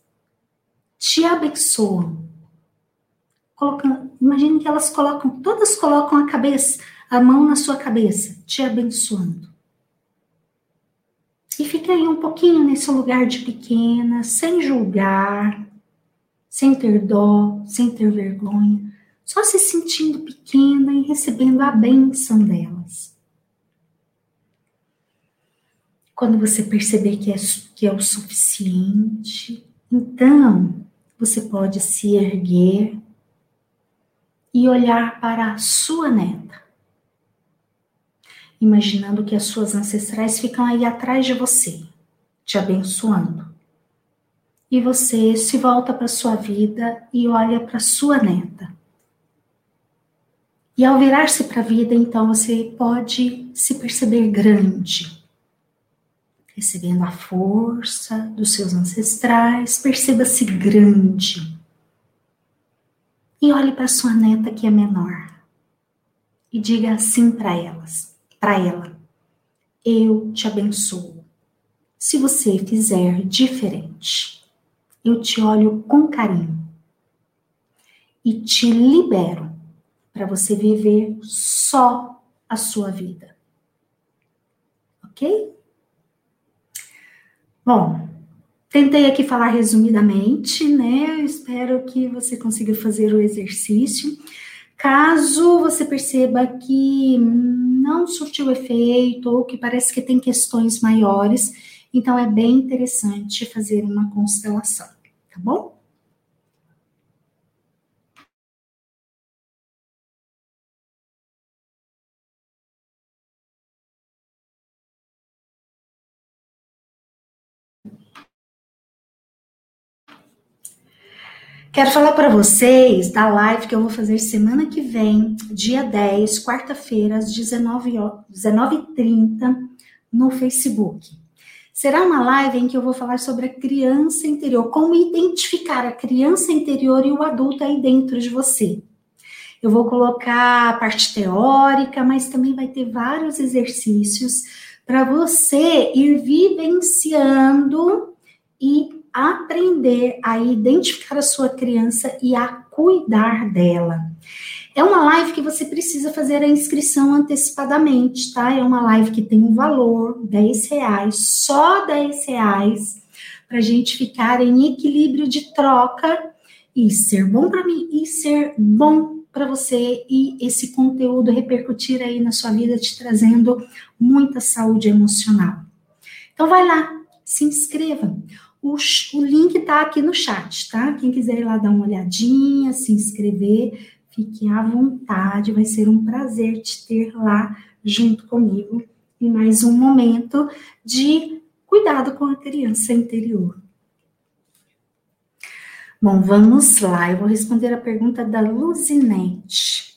te abençoam. Colocam, imagine que elas colocam, todas colocam a cabeça, a mão na sua cabeça, te abençoando. E fique aí um pouquinho nesse lugar de pequena, sem julgar, sem ter dó, sem ter vergonha, só se sentindo pequena e recebendo a bênção delas. Quando você perceber que é, que é o suficiente, então você pode se erguer e olhar para a sua neta, imaginando que as suas ancestrais ficam aí atrás de você, te abençoando. E você se volta para sua vida e olha para sua neta e ao virar-se para a vida, então você pode se perceber grande, recebendo a força dos seus ancestrais, perceba-se grande. E olhe para sua neta que é menor e diga assim para elas, para ela: Eu te abençoo. Se você fizer diferente, eu te olho com carinho e te libero para você viver só a sua vida. Ok? Bom, tentei aqui falar resumidamente, né? Eu espero que você consiga fazer o exercício. Caso você perceba que não surtiu efeito ou que parece que tem questões maiores, então é bem interessante fazer uma constelação, tá bom? Quero falar para vocês da live que eu vou fazer semana que vem, dia 10, quarta-feira, às 19h30, 19 no Facebook. Será uma live em que eu vou falar sobre a criança interior, como identificar a criança interior e o adulto aí dentro de você. Eu vou colocar a parte teórica, mas também vai ter vários exercícios para você ir vivenciando e aprender a identificar a sua criança e a cuidar dela. É uma live que você precisa fazer a inscrição antecipadamente, tá? É uma live que tem um valor, 10 reais, só 10 reais, para a gente ficar em equilíbrio de troca e ser bom para mim e ser bom para você e esse conteúdo repercutir aí na sua vida, te trazendo muita saúde emocional. Então vai lá, se inscreva. O, o link tá aqui no chat, tá? Quem quiser ir lá dar uma olhadinha, se inscrever, fique à vontade, vai ser um prazer te ter lá junto comigo em mais um momento de cuidado com a criança interior. Bom, vamos lá. Eu vou responder a pergunta da Luzinete.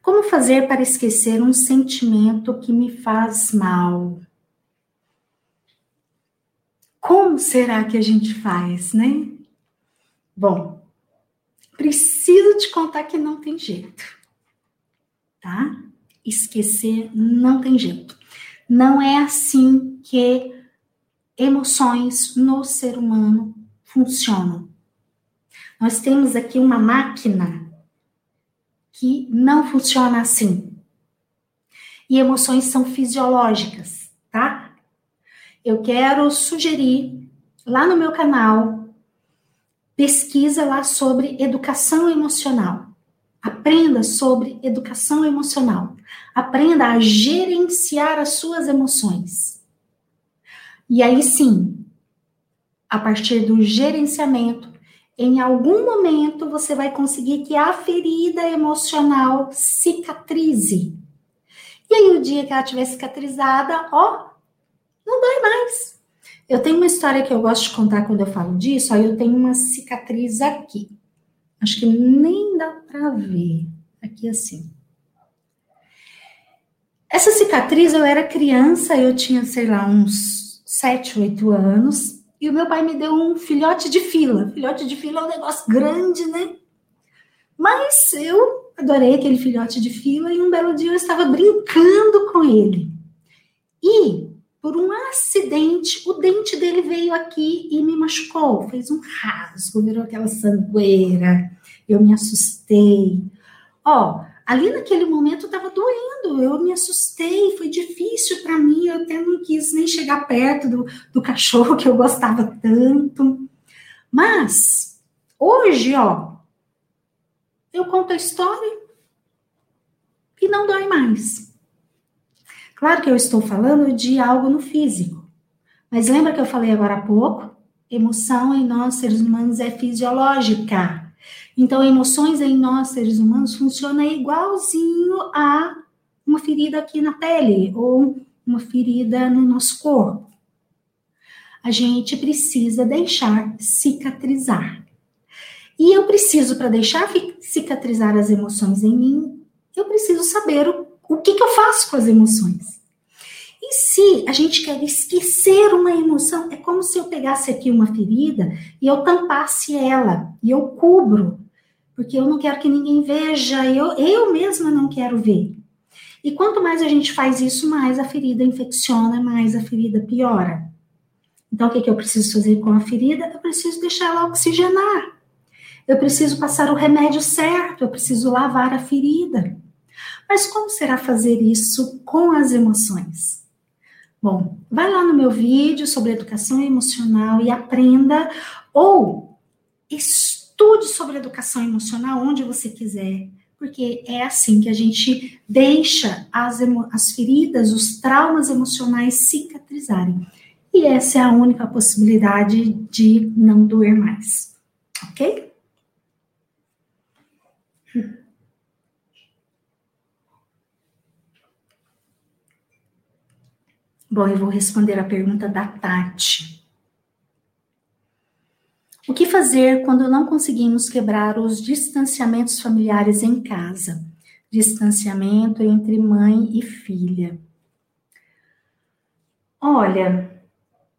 Como fazer para esquecer um sentimento que me faz mal? Como será que a gente faz, né? Bom, preciso te contar que não tem jeito, tá? Esquecer não tem jeito. Não é assim que emoções no ser humano funcionam. Nós temos aqui uma máquina que não funciona assim. E emoções são fisiológicas? Eu quero sugerir lá no meu canal pesquisa lá sobre educação emocional. Aprenda sobre educação emocional. Aprenda a gerenciar as suas emoções. E aí sim, a partir do gerenciamento, em algum momento você vai conseguir que a ferida emocional cicatrize. E aí, o dia que ela estiver cicatrizada, ó, não dói mais. Eu tenho uma história que eu gosto de contar quando eu falo disso. Aí eu tenho uma cicatriz aqui. Acho que nem dá para ver. Aqui assim. Essa cicatriz, eu era criança, eu tinha, sei lá, uns 7, 8 anos. E o meu pai me deu um filhote de fila. Filhote de fila é um negócio grande, né? Mas eu adorei aquele filhote de fila e um belo dia eu estava brincando com ele. E, por um acidente, o dente dele veio aqui e me machucou. Fez um rasgo, virou aquela sangueira. Eu me assustei. Ó, ali naquele momento estava doendo, eu me assustei, foi difícil para mim, eu até não quis nem chegar perto do, do cachorro que eu gostava tanto. Mas, hoje, ó, eu conto a história e não dói mais. Claro que eu estou falando de algo no físico, mas lembra que eu falei agora há pouco? Emoção em nós, seres humanos, é fisiológica. Então, emoções em nós, seres humanos, funciona igualzinho a uma ferida aqui na pele ou uma ferida no nosso corpo. A gente precisa deixar cicatrizar. E eu preciso, para deixar cicatrizar as emoções em mim, eu preciso saber o, o que, que eu faço com as emoções. E se a gente quer esquecer uma emoção, é como se eu pegasse aqui uma ferida e eu tampasse ela, e eu cubro, porque eu não quero que ninguém veja, eu, eu mesma não quero ver. E quanto mais a gente faz isso, mais a ferida infecciona, mais a ferida piora. Então, o que, que eu preciso fazer com a ferida? Eu preciso deixar ela oxigenar. Eu preciso passar o remédio certo, eu preciso lavar a ferida. Mas como será fazer isso com as emoções? Bom, vai lá no meu vídeo sobre educação emocional e aprenda, ou estude sobre educação emocional onde você quiser, porque é assim que a gente deixa as, as feridas, os traumas emocionais cicatrizarem. E essa é a única possibilidade de não doer mais, ok? Bom, eu vou responder a pergunta da Tati. O que fazer quando não conseguimos quebrar os distanciamentos familiares em casa? Distanciamento entre mãe e filha. Olha,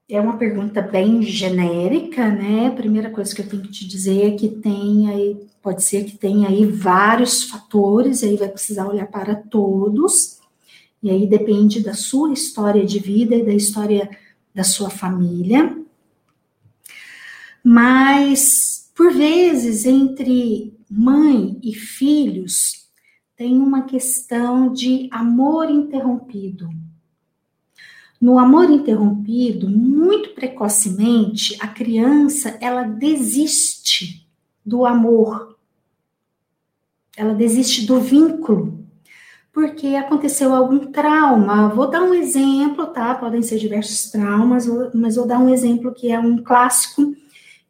é uma pergunta bem genérica, né? A primeira coisa que eu tenho que te dizer é que tem aí, pode ser que tenha aí vários fatores, aí vai precisar olhar para todos E aí depende da sua história de vida e da história da sua família. Mas, por vezes, entre mãe e filhos, tem uma questão de amor interrompido. No amor interrompido, muito precocemente, a criança ela desiste do amor. Ela desiste do vínculo porque aconteceu algum trauma. Vou dar um exemplo, tá? Podem ser diversos traumas, mas vou dar um exemplo que é um clássico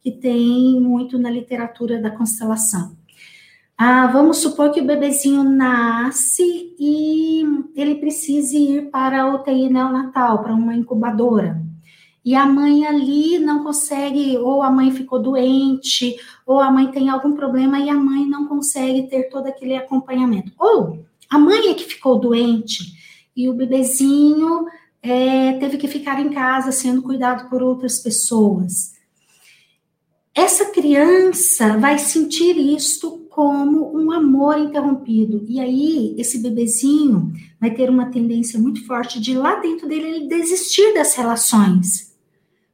que tem muito na literatura da constelação. Ah, vamos supor que o bebezinho nasce e ele precise ir para a UTI neonatal, para uma incubadora. E a mãe ali não consegue, ou a mãe ficou doente, ou a mãe tem algum problema e a mãe não consegue ter todo aquele acompanhamento. Ou a mãe é que ficou doente e o bebezinho é, teve que ficar em casa sendo cuidado por outras pessoas. Essa criança vai sentir isto como um amor interrompido. E aí, esse bebezinho vai ter uma tendência muito forte de lá dentro dele ele desistir das relações.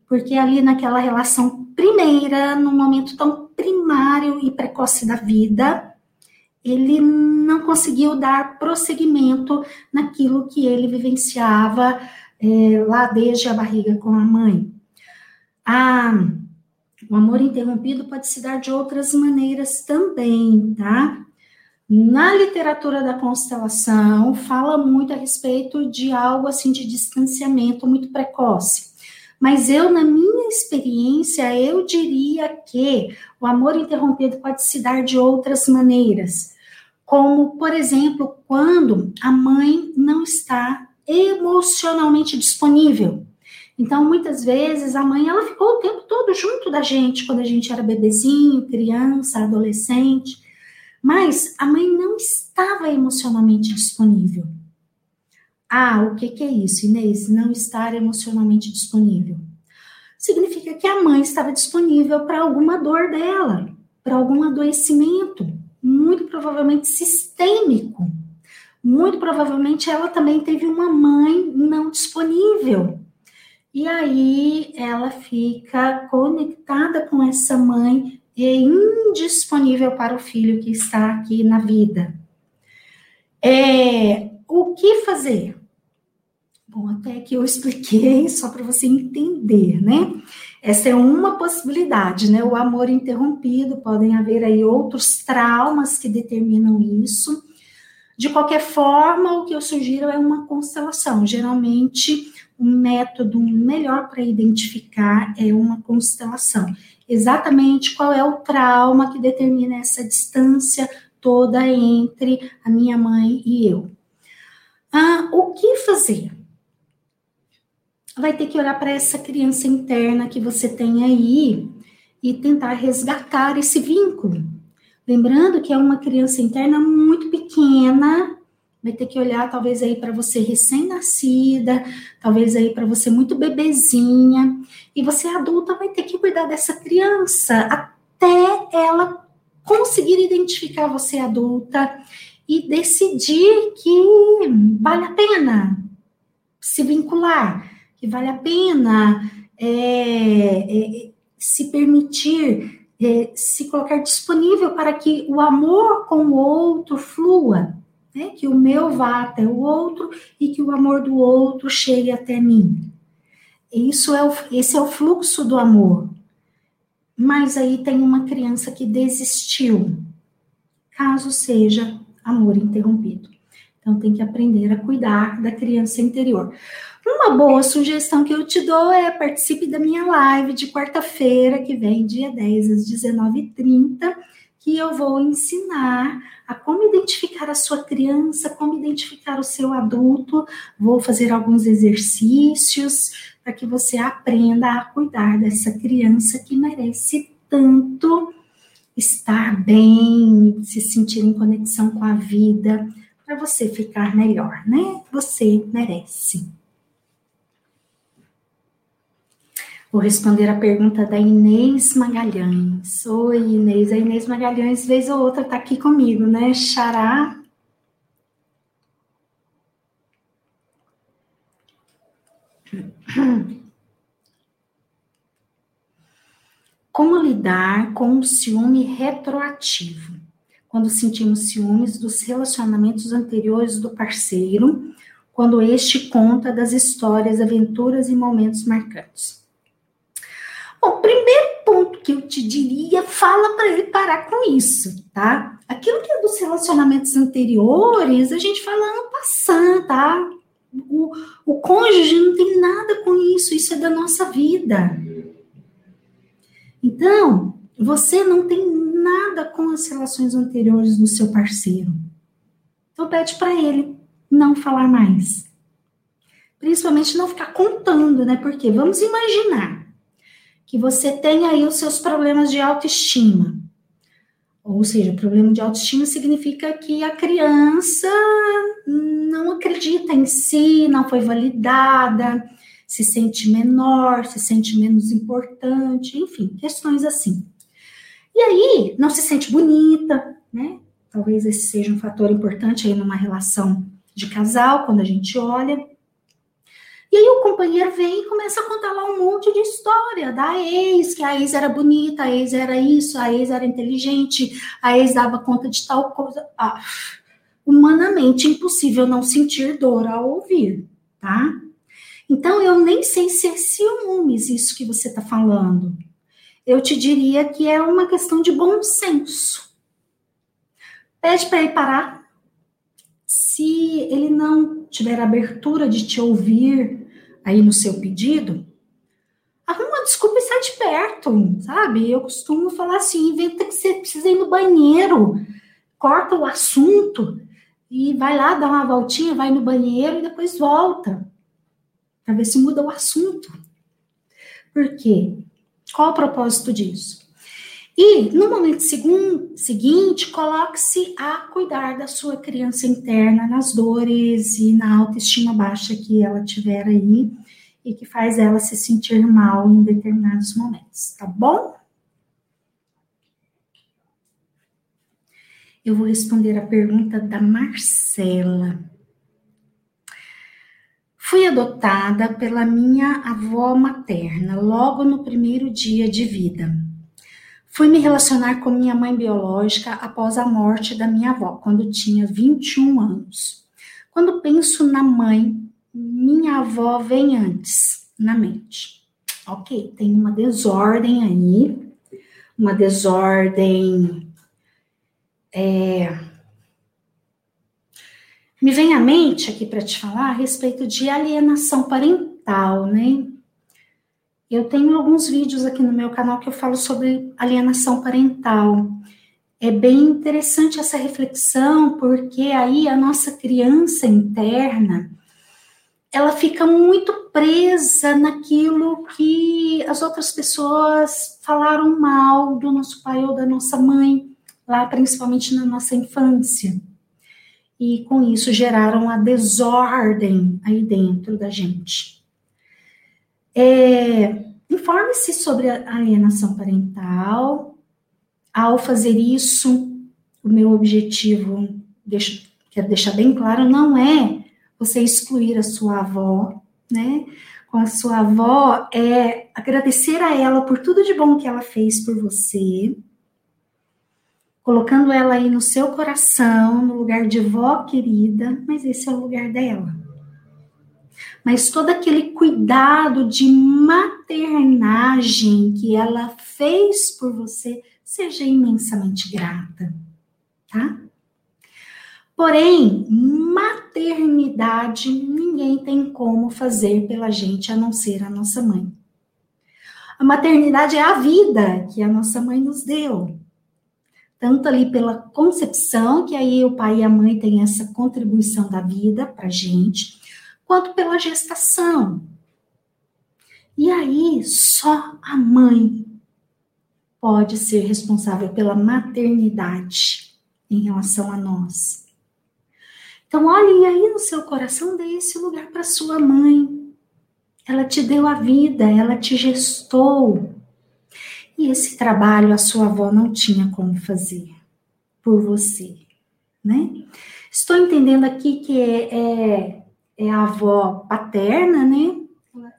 Porque ali naquela relação primeira, no momento tão primário e precoce da vida, ele não conseguiu dar prosseguimento naquilo que ele vivenciava é, lá desde a barriga com a mãe. Ah, o amor interrompido pode se dar de outras maneiras também, tá? Na literatura da constelação, fala muito a respeito de algo assim de distanciamento muito precoce. Mas eu, na minha experiência, eu diria que o amor interrompido pode se dar de outras maneiras como, por exemplo, quando a mãe não está emocionalmente disponível. Então, muitas vezes, a mãe, ela ficou o tempo todo junto da gente, quando a gente era bebezinho, criança, adolescente, mas a mãe não estava emocionalmente disponível. Ah, o que, que é isso, Inês? Não estar emocionalmente disponível. Significa que a mãe estava disponível para alguma dor dela, para algum adoecimento, muito provavelmente sistêmico. Muito provavelmente ela também teve uma mãe não disponível. E aí ela fica conectada com essa mãe e é indisponível para o filho que está aqui na vida. É, o que fazer? Bom, até que eu expliquei só para você entender, né? Essa é uma possibilidade, né? O amor interrompido, podem haver aí outros traumas que determinam isso. De qualquer forma, o que eu sugiro é uma constelação. Geralmente, um método melhor para identificar é uma constelação. Exatamente qual é o trauma que determina essa distância toda entre a minha mãe e eu. Ah, o que fazer? Vai ter que olhar para essa criança interna que você tem aí e tentar resgatar esse vínculo. Lembrando que é uma criança interna muito pequena, vai ter que olhar talvez aí para você recém-nascida, talvez aí para você muito bebezinha, e você adulta vai ter que cuidar dessa criança até ela conseguir identificar você adulta e decidir que vale a pena se vincular vale a pena é, é, se permitir, é, se colocar disponível para que o amor com o outro flua, né? que o meu vá até o outro e que o amor do outro chegue até mim. Isso é o, esse é o fluxo do amor. Mas aí tem uma criança que desistiu, caso seja amor interrompido. Então tem que aprender a cuidar da criança interior. Uma boa sugestão que eu te dou é participe da minha live de quarta-feira, que vem dia 10 às 19h30, que eu vou ensinar a como identificar a sua criança, como identificar o seu adulto. Vou fazer alguns exercícios para que você aprenda a cuidar dessa criança que merece tanto estar bem, se sentir em conexão com a vida, para você ficar melhor, né? Você merece. Vou responder a pergunta da Inês Magalhães. Oi, Inês. A Inês Magalhães, vez ou outra, está aqui comigo, né? Xará. Como lidar com o ciúme retroativo? Quando sentimos ciúmes dos relacionamentos anteriores do parceiro, quando este conta das histórias, aventuras e momentos marcantes. Bom, primeiro ponto que eu te diria, fala para ele parar com isso, tá? Aquilo que é dos relacionamentos anteriores, a gente fala ano passando, tá? O, o cônjuge não tem nada com isso, isso é da nossa vida. Então, você não tem nada com as relações anteriores do seu parceiro. Então, pede para ele não falar mais. Principalmente não ficar contando, né? Porque vamos imaginar que você tem aí os seus problemas de autoestima. Ou seja, problema de autoestima significa que a criança não acredita em si, não foi validada, se sente menor, se sente menos importante, enfim, questões assim. E aí, não se sente bonita, né? Talvez esse seja um fator importante aí numa relação de casal, quando a gente olha. E aí o companheiro vem e começa a contar lá um monte de história da ex, que a ex era bonita, a ex era isso, a ex era inteligente, a ex dava conta de tal coisa. Ah, humanamente impossível não sentir dor ao ouvir, tá? Então, eu nem sei se é ciúmes isso que você está falando. Eu te diria que é uma questão de bom senso. Pede para ele parar. Se ele não tiver abertura de te ouvir aí no seu pedido, arruma uma desculpa e sai de perto, sabe? Eu costumo falar assim: inventa que você precisa ir no banheiro, corta o assunto e vai lá dar uma voltinha, vai no banheiro e depois volta para ver se muda o assunto. Por quê? Qual o propósito disso? E no momento seguinte, coloque-se a cuidar da sua criança interna, nas dores e na autoestima baixa que ela tiver aí e que faz ela se sentir mal em determinados momentos, tá bom? Eu vou responder a pergunta da Marcela. Fui adotada pela minha avó materna logo no primeiro dia de vida. Fui me relacionar com minha mãe biológica após a morte da minha avó, quando tinha 21 anos. Quando penso na mãe, minha avó vem antes na mente. Ok, tem uma desordem aí, uma desordem é, me vem à mente aqui para te falar a respeito de alienação parental, né? Eu tenho alguns vídeos aqui no meu canal que eu falo sobre alienação parental. É bem interessante essa reflexão, porque aí a nossa criança interna ela fica muito presa naquilo que as outras pessoas falaram mal do nosso pai ou da nossa mãe, lá principalmente na nossa infância e com isso geraram a desordem aí dentro da gente. É, Informe-se sobre a alienação parental. Ao fazer isso, o meu objetivo, deixo, quero deixar bem claro, não é você excluir a sua avó, né? Com a sua avó é agradecer a ela por tudo de bom que ela fez por você, colocando ela aí no seu coração, no lugar de vó querida, mas esse é o lugar dela. Mas todo aquele cuidado de maternagem que ela fez por você, seja imensamente grata, tá? Porém, maternidade ninguém tem como fazer pela gente a não ser a nossa mãe. A maternidade é a vida que a nossa mãe nos deu tanto ali pela concepção, que aí o pai e a mãe têm essa contribuição da vida para gente, quanto pela gestação. E aí, só a mãe pode ser responsável pela maternidade em relação a nós. Então, olhe aí no seu coração, dê esse lugar para sua mãe. Ela te deu a vida, ela te gestou. E esse trabalho a sua avó não tinha como fazer por você, né? Estou entendendo aqui que é, é, é a avó paterna, né?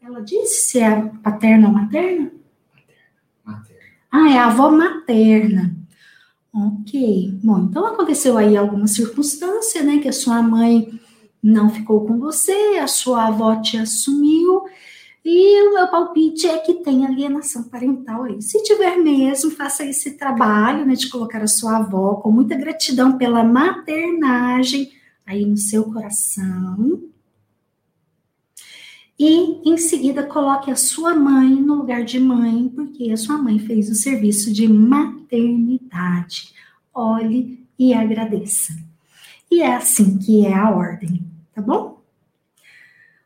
Ela disse se é paterna ou materna? Materna. Ah, é a avó materna. Ok. Bom, então aconteceu aí alguma circunstância, né? Que a sua mãe não ficou com você, a sua avó te assumiu. E o meu palpite é que tem alienação parental aí. Se tiver mesmo, faça esse trabalho, né, de colocar a sua avó com muita gratidão pela maternagem aí no seu coração. E em seguida coloque a sua mãe no lugar de mãe, porque a sua mãe fez o serviço de maternidade. Olhe e agradeça. E é assim que é a ordem, tá bom?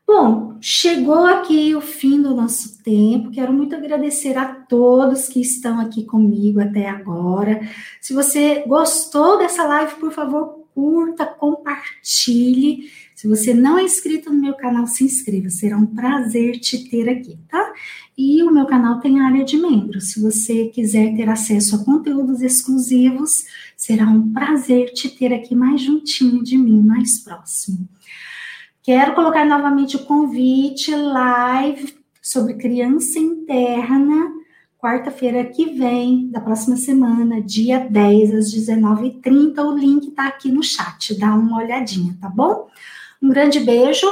Bom, chegou aqui o fim do nosso tempo. Quero muito agradecer a todos que estão aqui comigo até agora. Se você gostou dessa live, por favor, curta, compartilhe. Se você não é inscrito no meu canal, se inscreva. Será um prazer te ter aqui, tá? E o meu canal tem área de membros. Se você quiser ter acesso a conteúdos exclusivos, será um prazer te ter aqui mais juntinho de mim, mais próximo. Quero colocar novamente o convite live sobre criança interna quarta-feira que vem, da próxima semana, dia 10 às 19h30. O link está aqui no chat, dá uma olhadinha, tá bom? Um grande beijo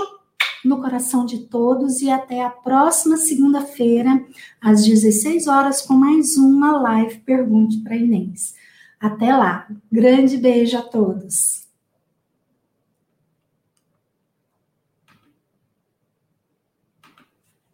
no coração de todos e até a próxima segunda-feira, às 16 horas, com mais uma live Pergunte para Inês. Até lá. Grande beijo a todos.